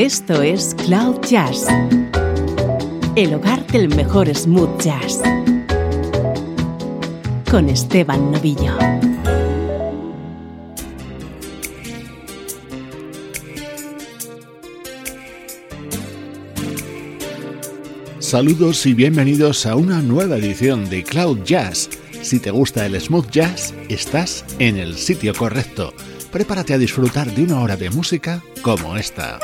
Esto es Cloud Jazz, el hogar del mejor smooth jazz, con Esteban Novillo. Saludos y bienvenidos a una nueva edición de Cloud Jazz. Si te gusta el smooth jazz, estás en el sitio correcto. Prepárate a disfrutar de una hora de música como esta.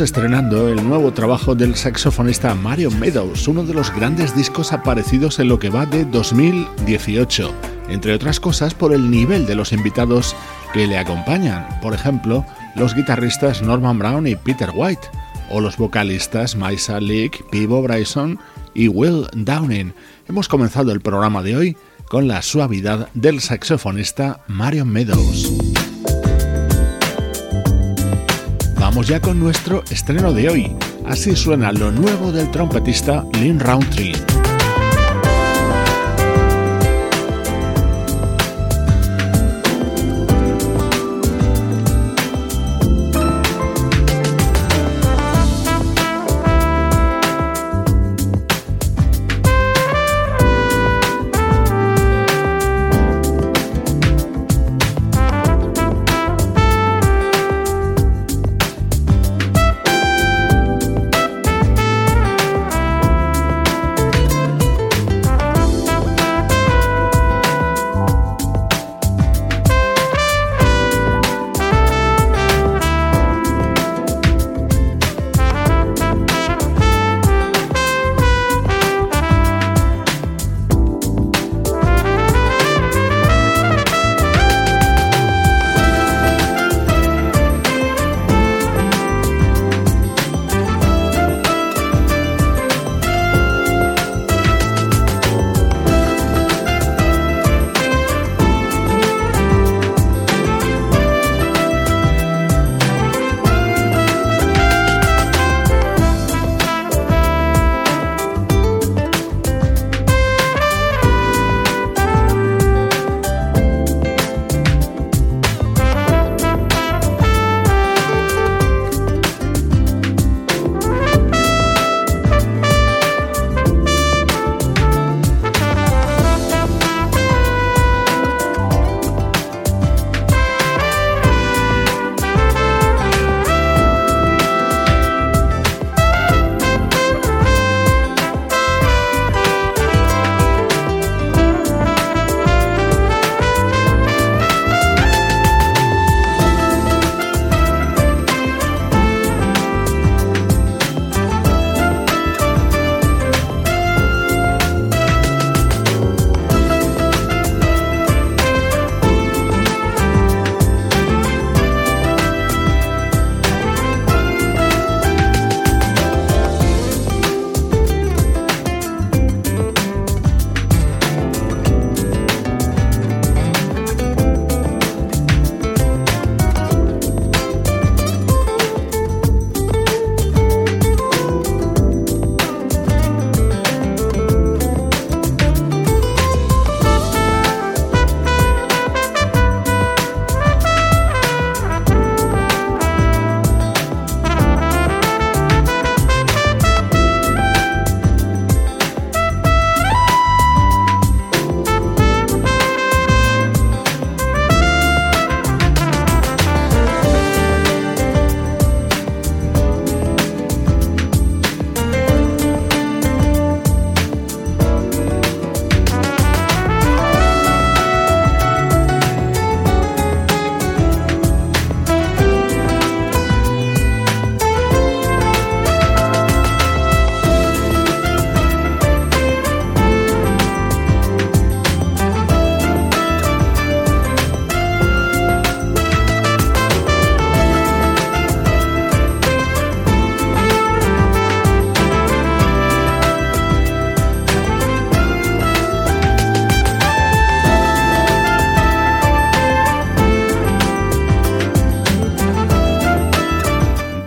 Estrenando el nuevo trabajo del saxofonista Mario Meadows, uno de los grandes discos aparecidos en lo que va de 2018, entre otras cosas por el nivel de los invitados que le acompañan, por ejemplo, los guitarristas Norman Brown y Peter White, o los vocalistas Maisa Leak, Pivo Bryson y Will Downing. Hemos comenzado el programa de hoy con la suavidad del saxofonista Mario Meadows. Vamos ya con nuestro estreno de hoy. Así suena lo nuevo del trompetista Lynn Roundtree.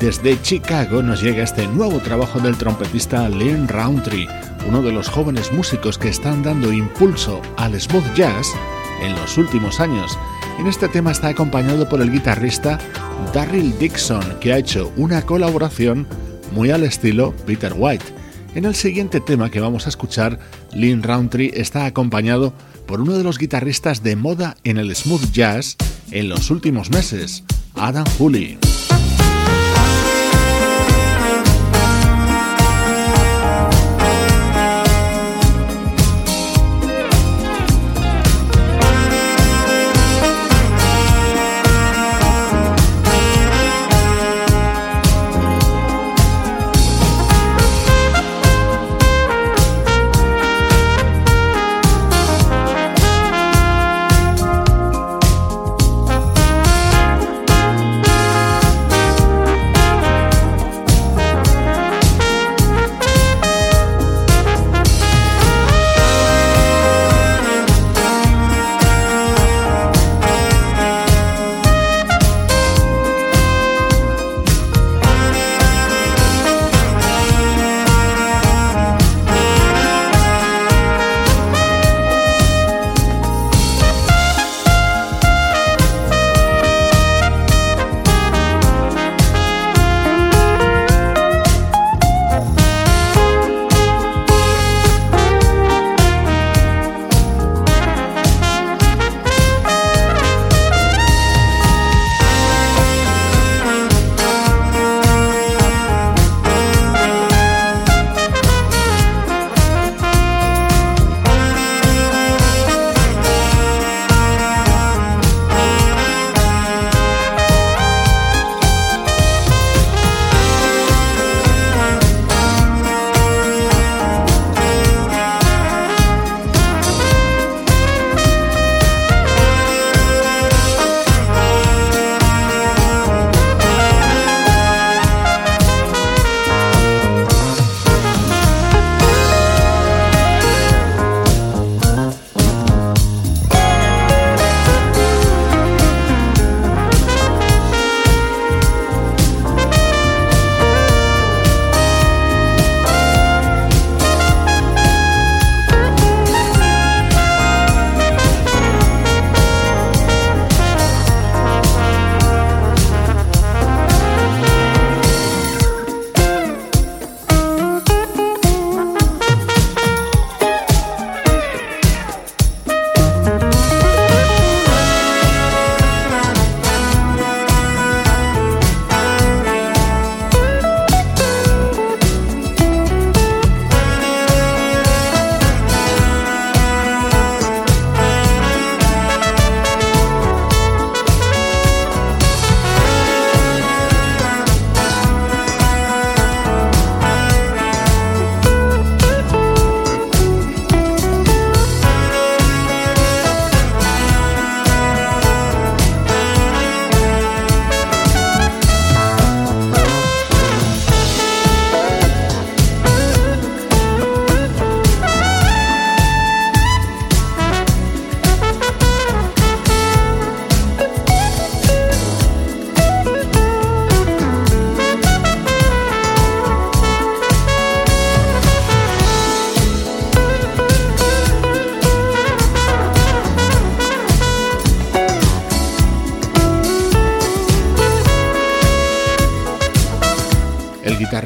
De Chicago nos llega este nuevo trabajo del trompetista Lynn Roundtree, uno de los jóvenes músicos que están dando impulso al smooth jazz en los últimos años. En este tema está acompañado por el guitarrista Darryl Dixon, que ha hecho una colaboración muy al estilo Peter White. En el siguiente tema que vamos a escuchar, Lynn Roundtree está acompañado por uno de los guitarristas de moda en el smooth jazz en los últimos meses, Adam Hooley.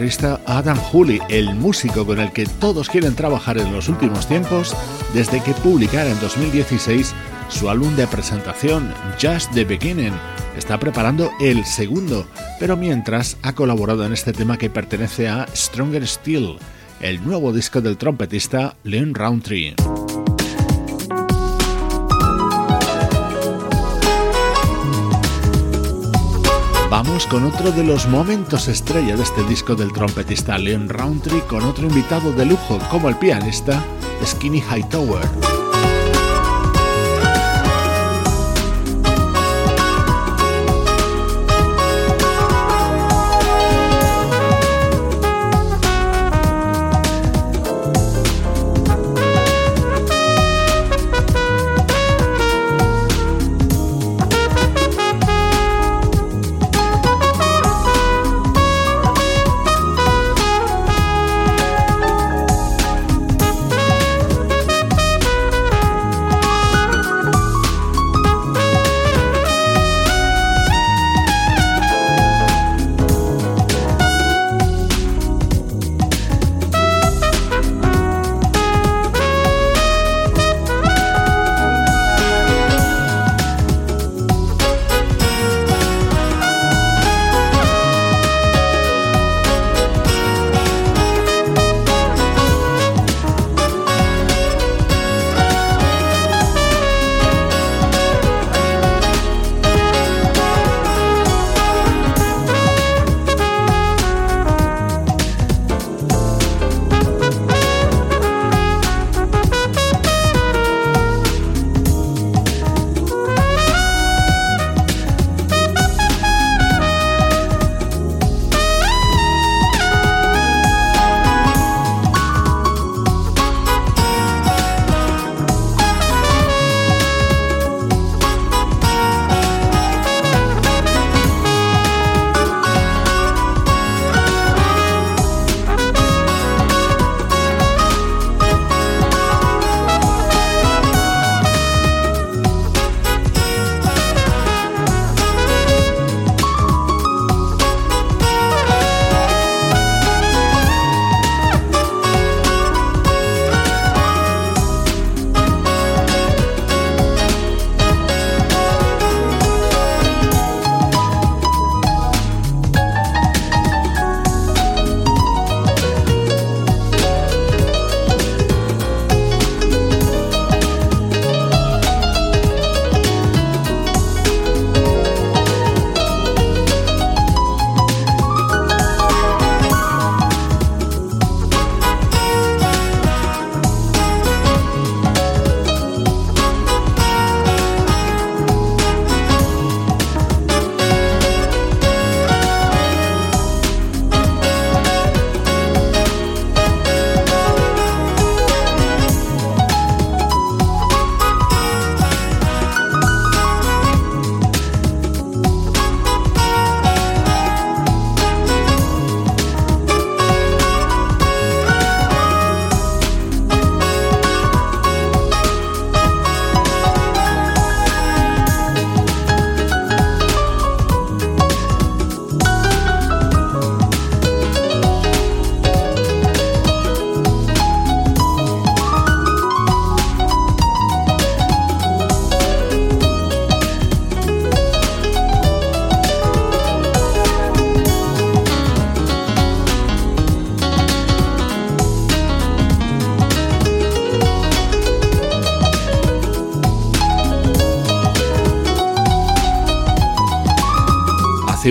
Guitarrista Adam Hooley, el músico con el que todos quieren trabajar en los últimos tiempos desde que publicara en 2016 su álbum de presentación Just the Beginning. Está preparando el segundo, pero mientras ha colaborado en este tema que pertenece a Stronger Still, el nuevo disco del trompetista Leon Roundtree. Vamos con otro de los momentos estrella de este disco del trompetista Leon Roundtree con otro invitado de lujo como el pianista Skinny Hightower.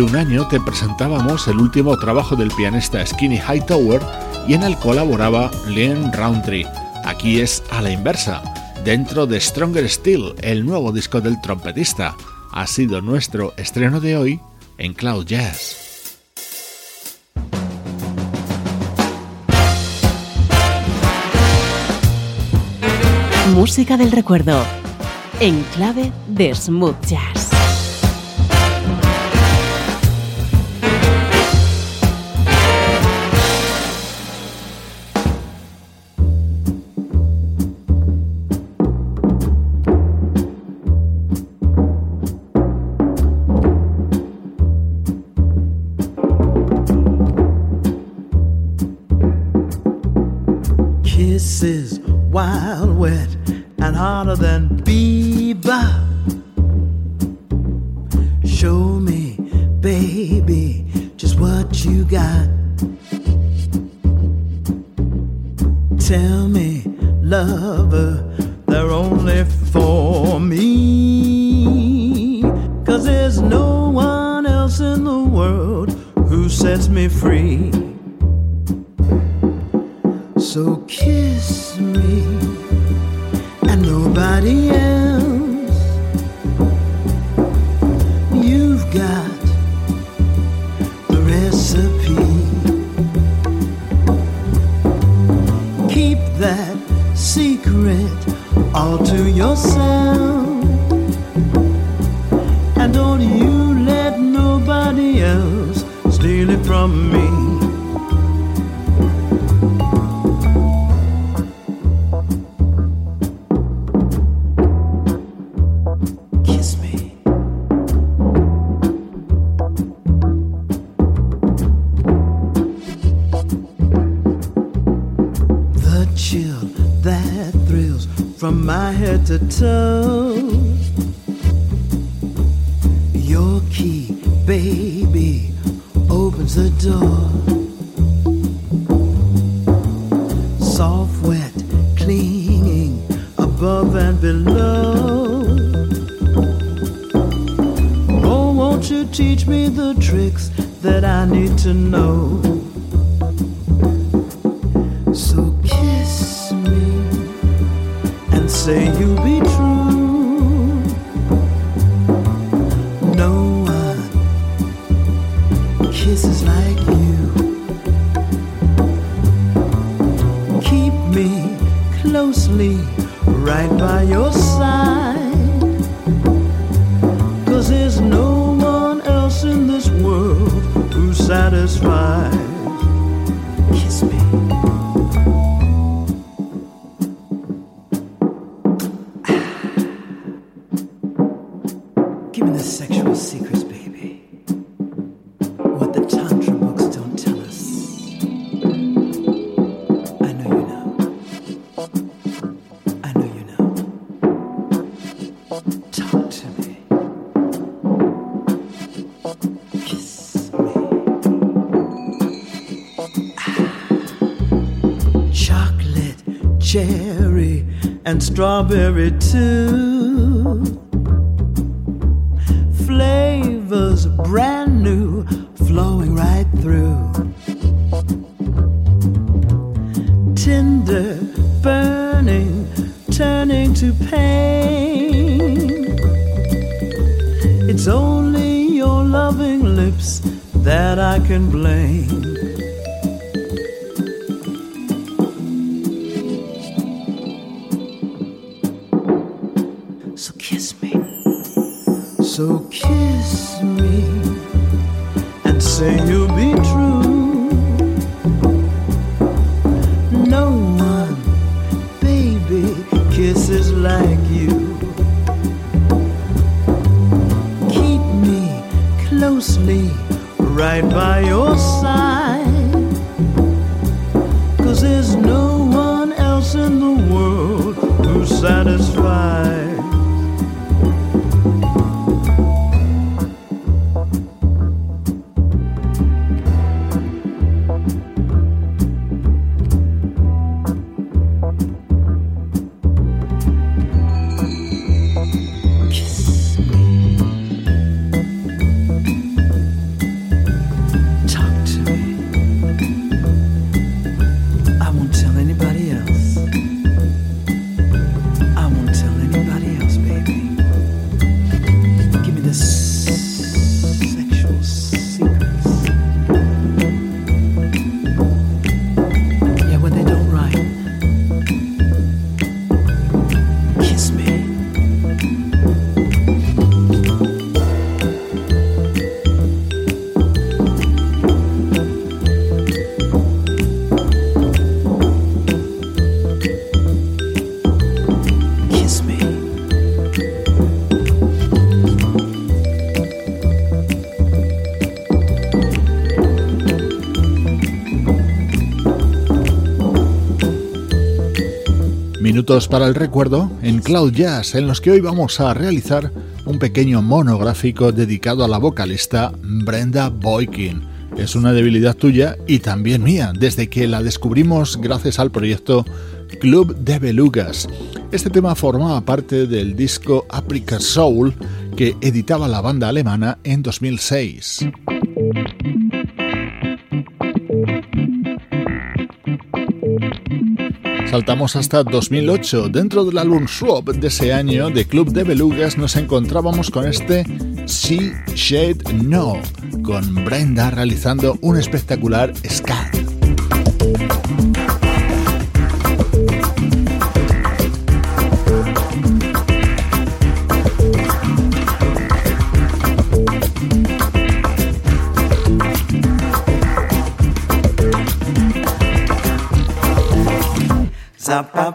Un año te presentábamos el último trabajo del pianista Skinny Hightower y en él colaboraba Len Roundtree. Aquí es a la inversa, dentro de Stronger Still, el nuevo disco del trompetista. Ha sido nuestro estreno de hoy en Cloud Jazz. Música del recuerdo, en clave de smooth jazz. kisses wild, wet, and hotter than Bieber. Show me, baby, just what you got. Tell me, lover, they're only for me. Cause there's no one else in the world who sets me free. strawberry too. right by your side. Cause there's no one else in the world who satisfies. Para el recuerdo en Cloud Jazz, en los que hoy vamos a realizar un pequeño monográfico dedicado a la vocalista Brenda Boykin. Es una debilidad tuya y también mía, desde que la descubrimos gracias al proyecto Club de Belugas. Este tema formaba parte del disco Apricot Soul que editaba la banda alemana en 2006. Saltamos hasta 2008. Dentro del álbum Swap de ese año de Club de Belugas nos encontrábamos con este Sea Shade No, con Brenda realizando un espectacular scat. pa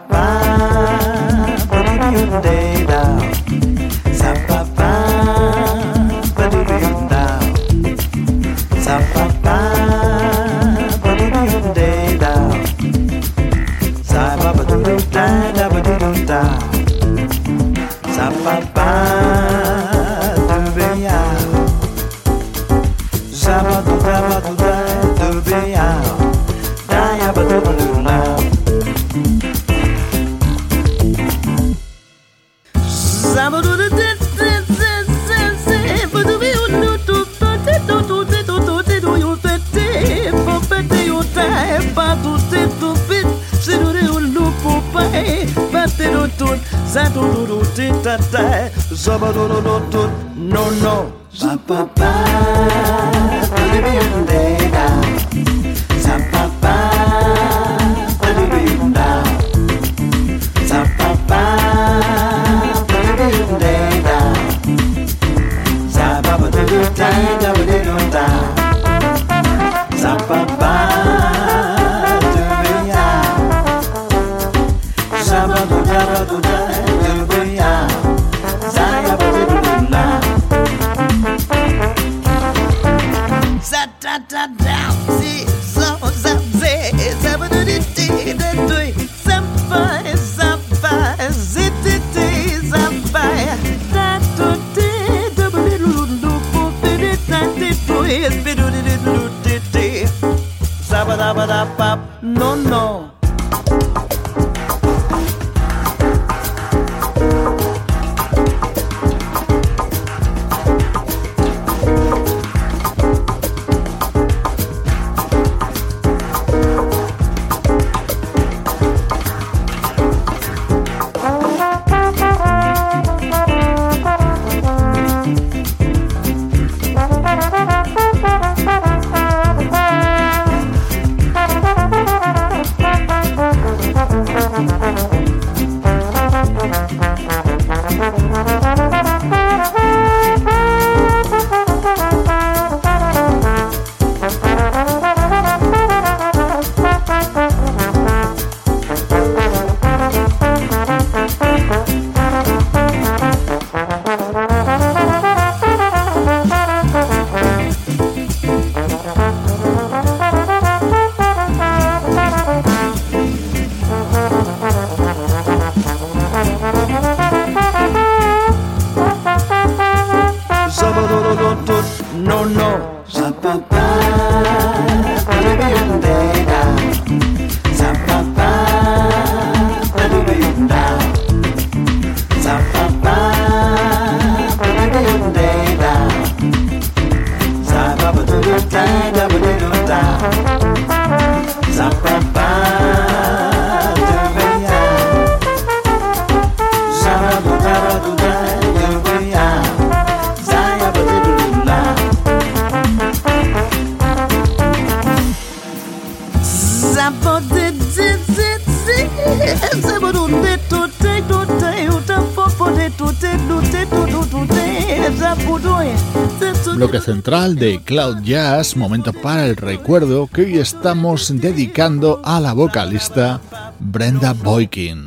Bloque central de Cloud Jazz, momento para el recuerdo que hoy estamos dedicando a la vocalista Brenda Boykin.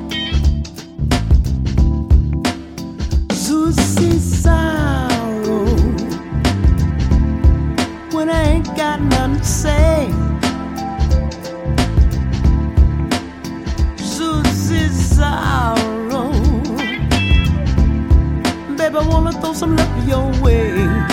some love your way.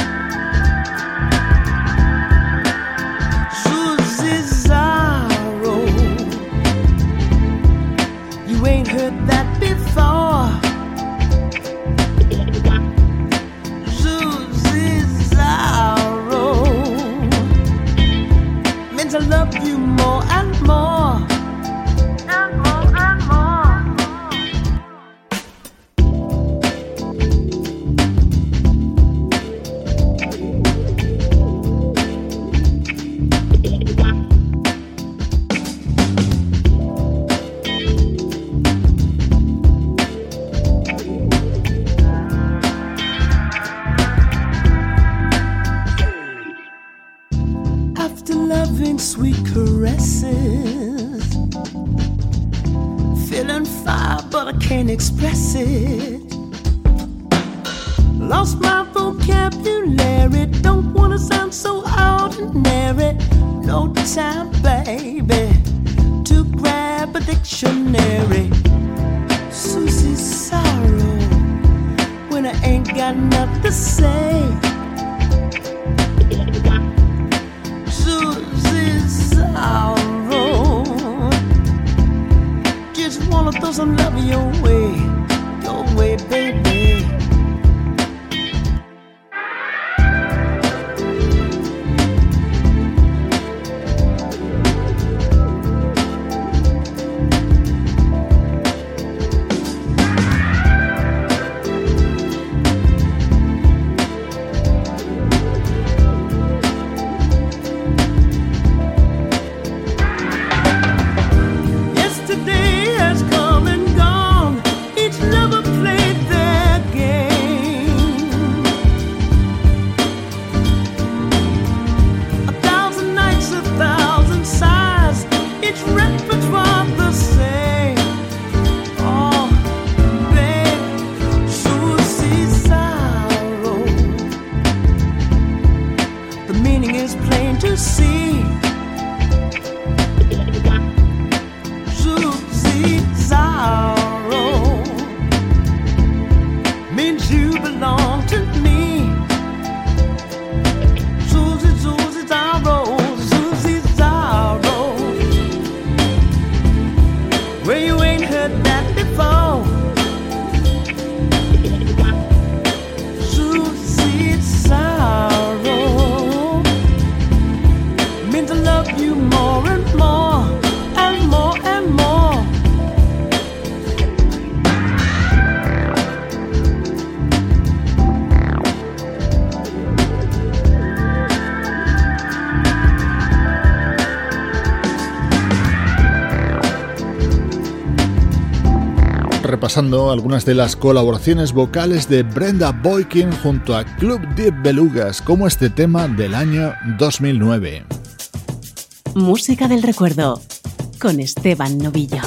Algunas de las colaboraciones vocales de Brenda Boykin junto a Club Deep Belugas, como este tema del año 2009. Música del recuerdo con Esteban Novillo.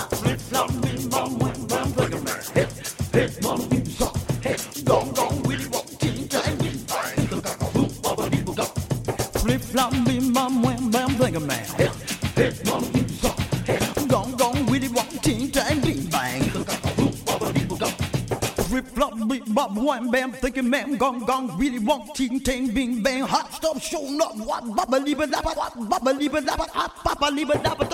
man thinking man gong gong, really want ting ting bing bang. Hot stuff showing up what baba leave it up what baba leave it up papa leave it up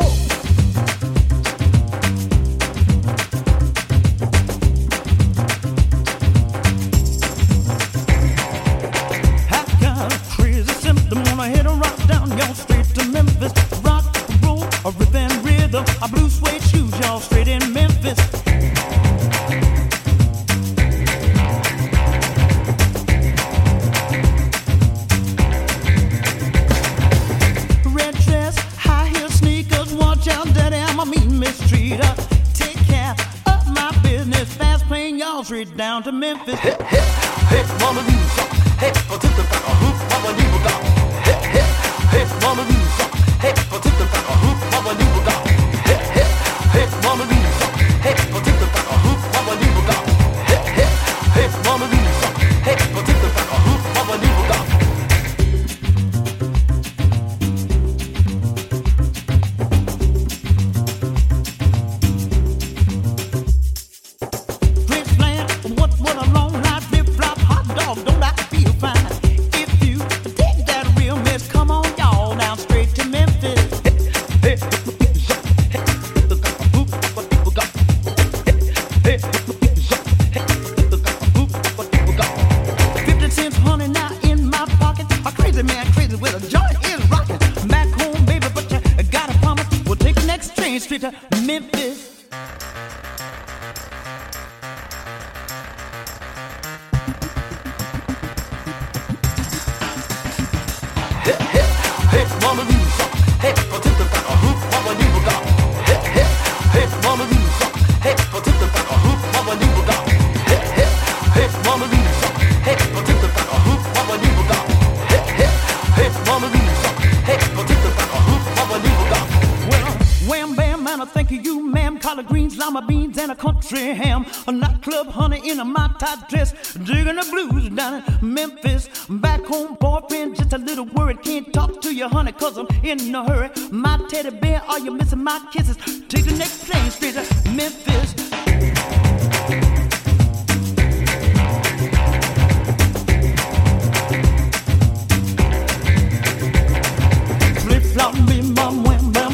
Wham bam, and I think of you, ma'am. Collard greens, lima beans, and a country ham. A nightclub honey in a my tight dress. drinking the blues down in Memphis. Back home, boyfriend, just a little worried. Can't talk to you, honey, cause I'm in a hurry. My teddy bear, are you missing my kisses? Take the next plane straight to Memphis.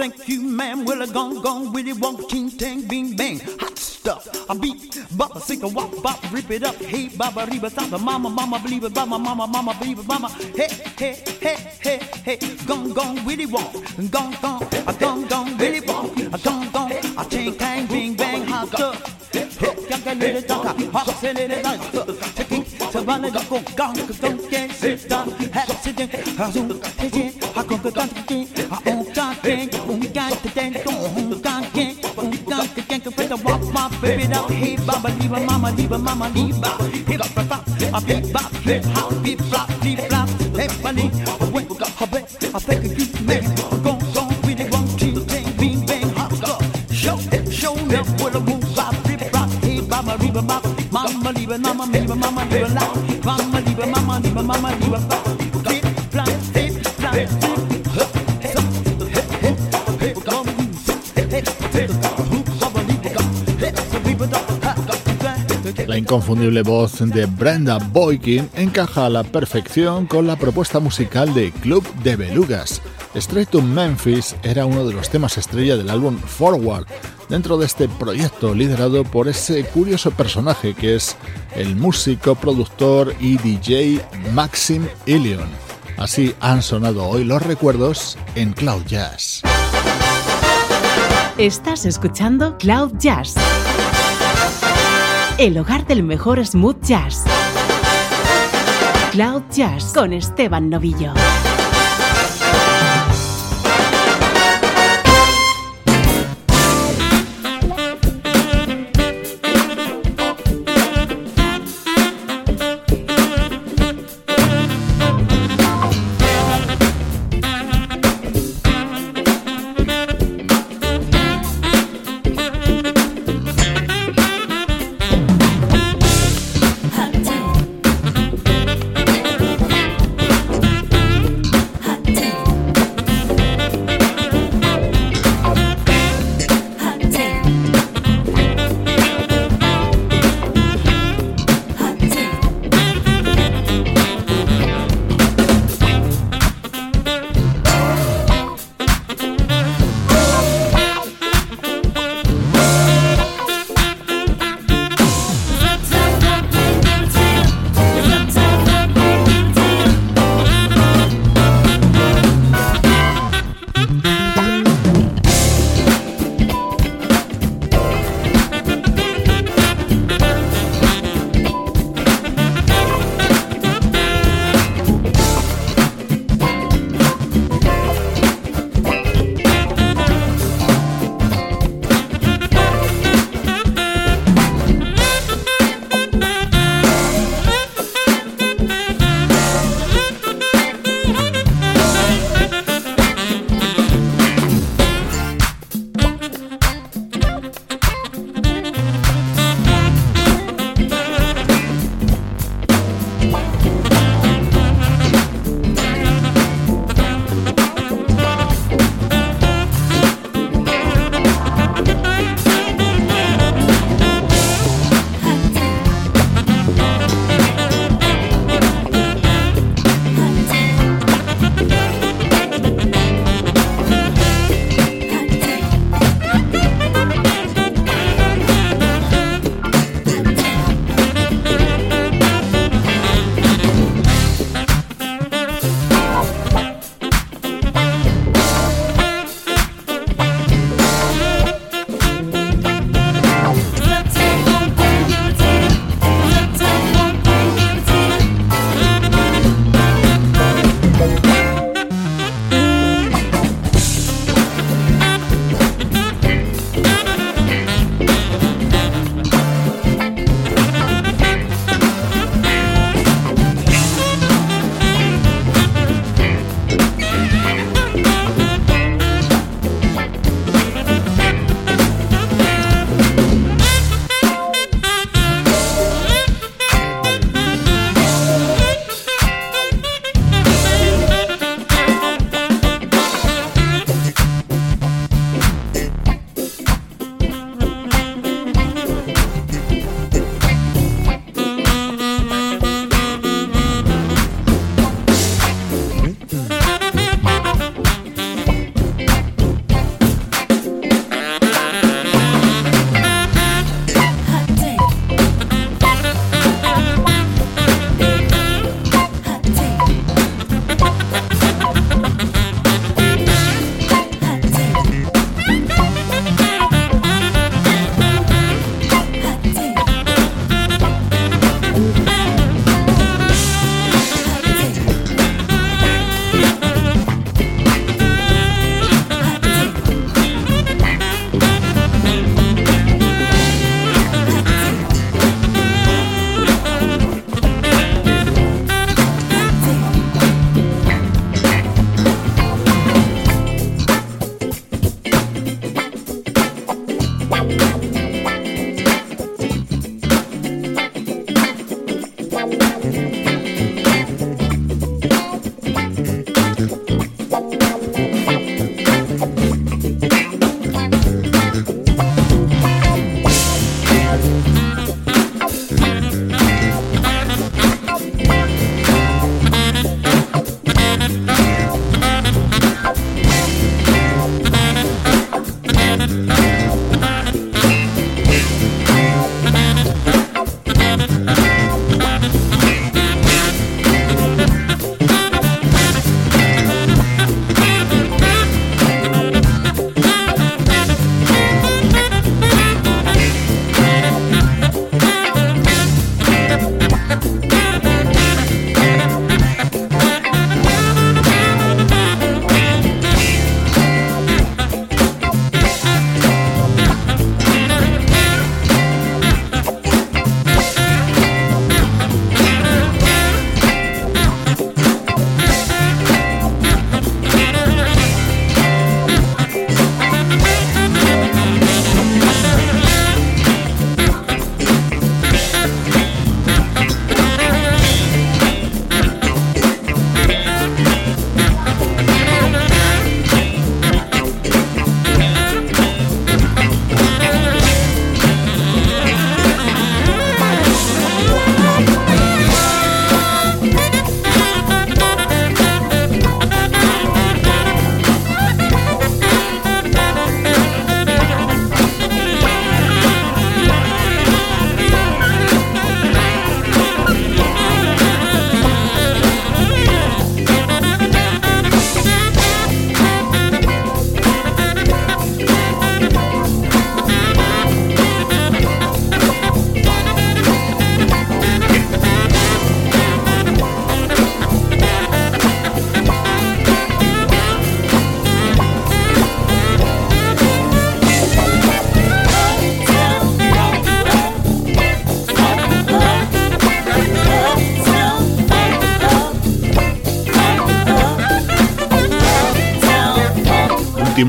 thank you, ma'am. Well, I gone, gone, with it, won't, ting, tang, bing, bang. Hot stuff. I beat, bop, a sing a wop, bop, rip it up. Hey, baba, reba, samba, mama, mama, believe it, mama, mama, mama, believe it, mama. Hey, hey, hey, hey, hey, gone, gone, willy wonk, gone, gone, I gone, gone, willy wonk, I gone, gone, I ting, tang, bing, bang, hot stuff. Yaga little daka, hot silly little dance, taking, savannah, go, gone, gone, can't sit down, have sitting, I zoom, taking, I go, go, gone, I own, gone, can't, own, gone, to mama, baby now hip hop, diva mama, diva mama, diva. Hip hop, hop, a hip hop, hip hop, hip flop, hip flop, hip funny, when we got hop, I think a good man, go go with the one two bang, bang, hop go, show them, show them what a move, hop, hip hop, hip hop, diva mama, mama, diva mama, diva mama, diva la, mama, diva mama, diva mama, diva. Inconfundible voz de Brenda Boykin encaja a la perfección con la propuesta musical de Club de Belugas. Straight to Memphis era uno de los temas estrella del álbum Forward, dentro de este proyecto liderado por ese curioso personaje que es el músico, productor y DJ Maxim Ilion. Así han sonado hoy los recuerdos en Cloud Jazz. Estás escuchando Cloud Jazz, el hogar del mejor smooth jazz. Cloud Jazz con Esteban Novillo.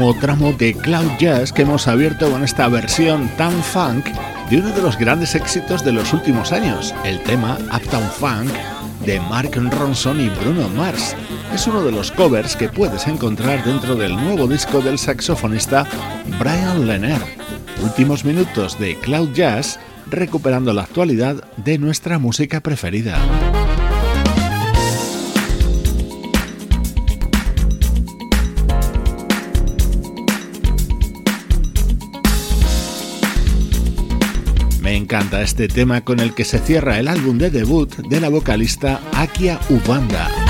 Último tramo de Cloud Jazz que hemos abierto con esta versión tan funk de uno de los grandes éxitos de los últimos años, el tema Uptown Funk de Mark Ronson y Bruno Mars. Es uno de los covers que puedes encontrar dentro del nuevo disco del saxofonista Brian Lenner. Últimos minutos de Cloud Jazz recuperando la actualidad de nuestra música preferida. Encanta este tema con el que se cierra el álbum de debut de la vocalista Akia Ubanda.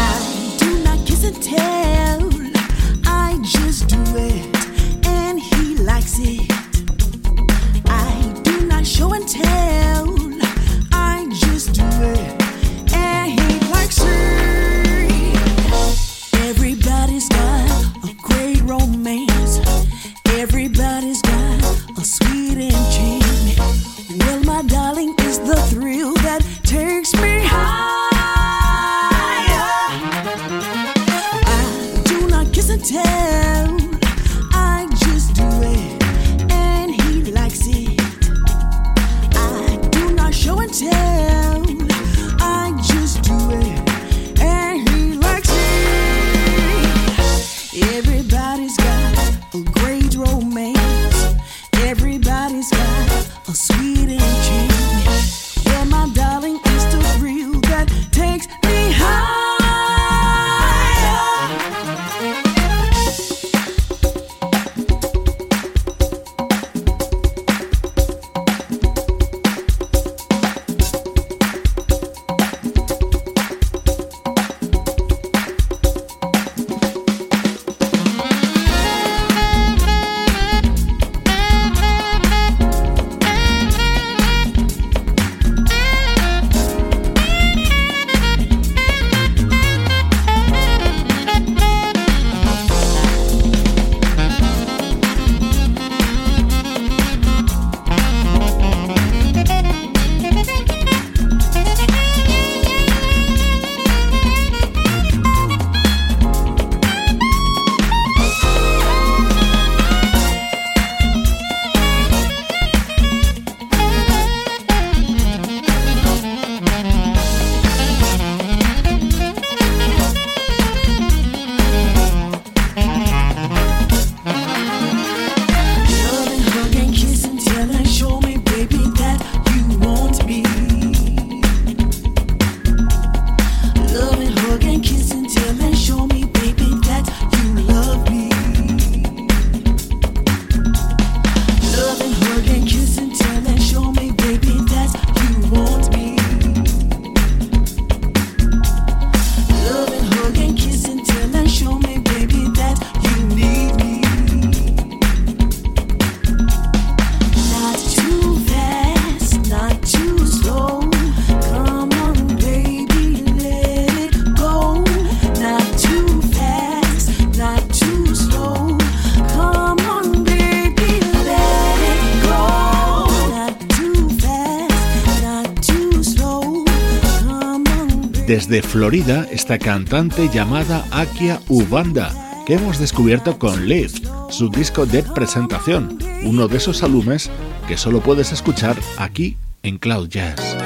De Florida esta cantante llamada Akia Ubanda, que hemos descubierto con Lift, su disco de presentación, uno de esos álbumes que solo puedes escuchar aquí en Cloud Jazz.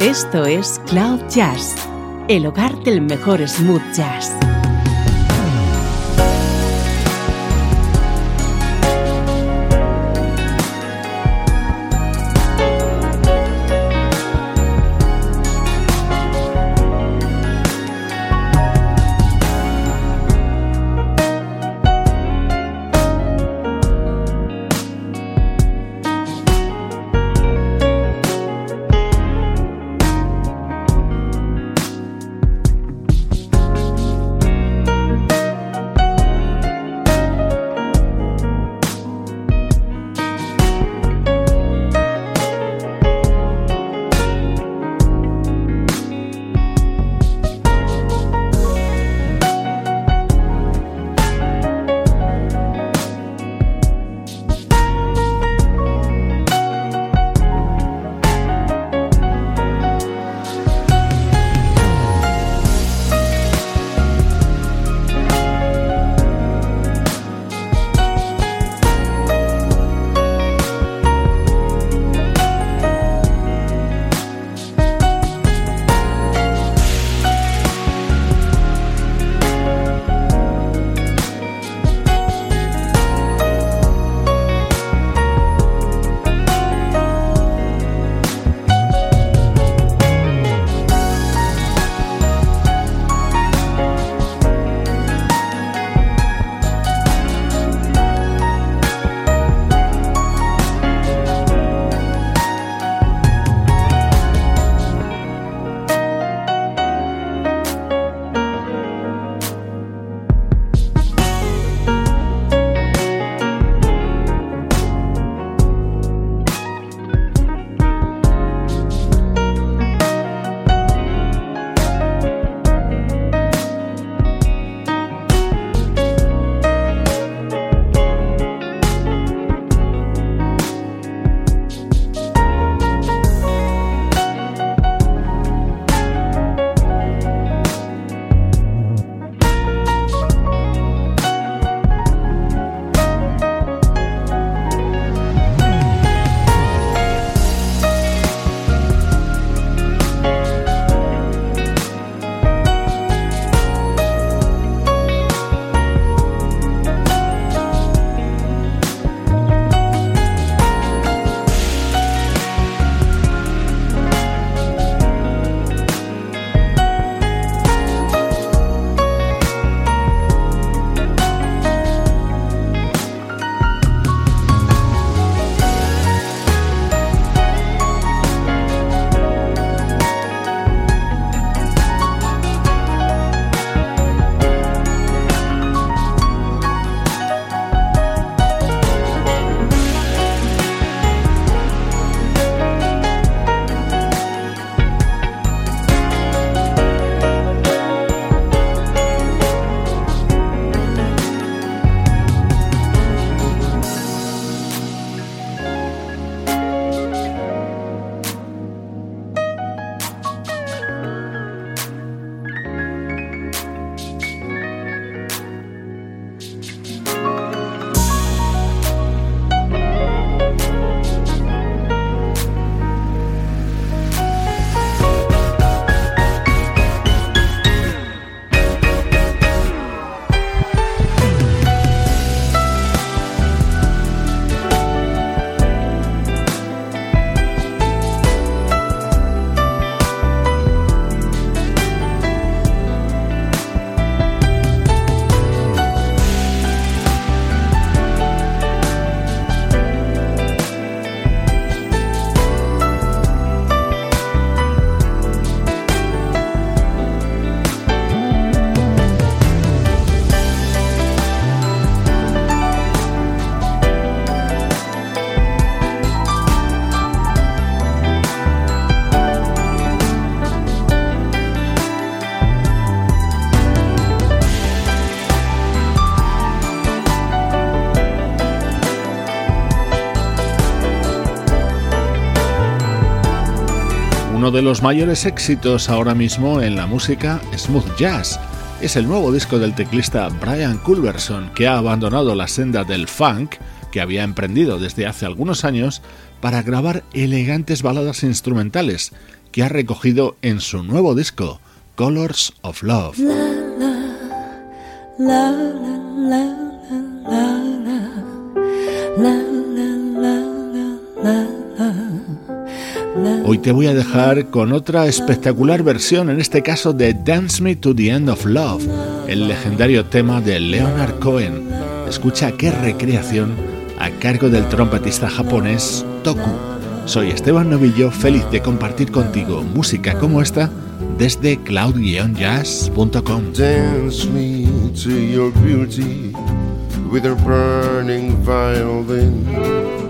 Esto es Cloud Jazz, el hogar del mejor smooth jazz. Uno de los mayores éxitos ahora mismo en la música smooth jazz. Es el nuevo disco del teclista Brian Culverson, que ha abandonado la senda del funk que había emprendido desde hace algunos años para grabar elegantes baladas instrumentales que ha recogido en su nuevo disco, Colors of Love. Hoy te voy a dejar con otra espectacular versión, en este caso de Dance Me to the End of Love, el legendario tema de Leonard Cohen. Escucha qué recreación a cargo del trompetista japonés Toku. Soy Esteban Novillo, feliz de compartir contigo música como esta desde cloud-jazz.com. Dance me to your beauty with a burning violin.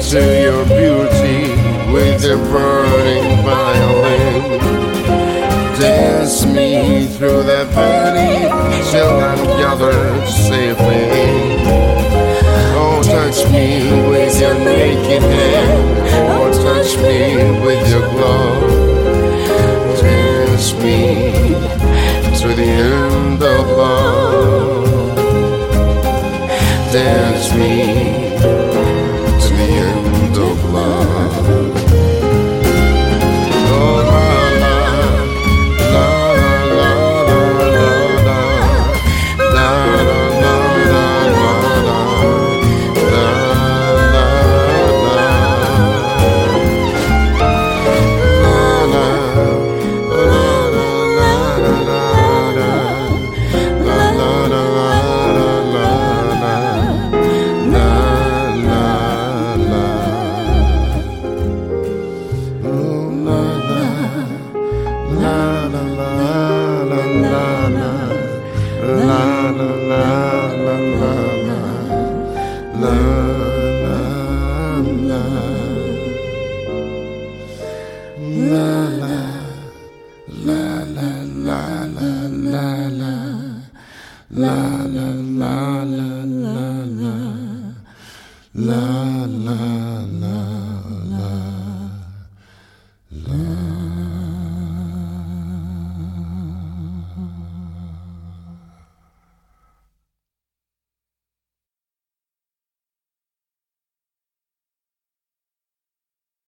to your beauty with a burning violin. Dance me through the valley till I'm gathered safely. Oh, touch me with your naked hand, or touch me with your glove.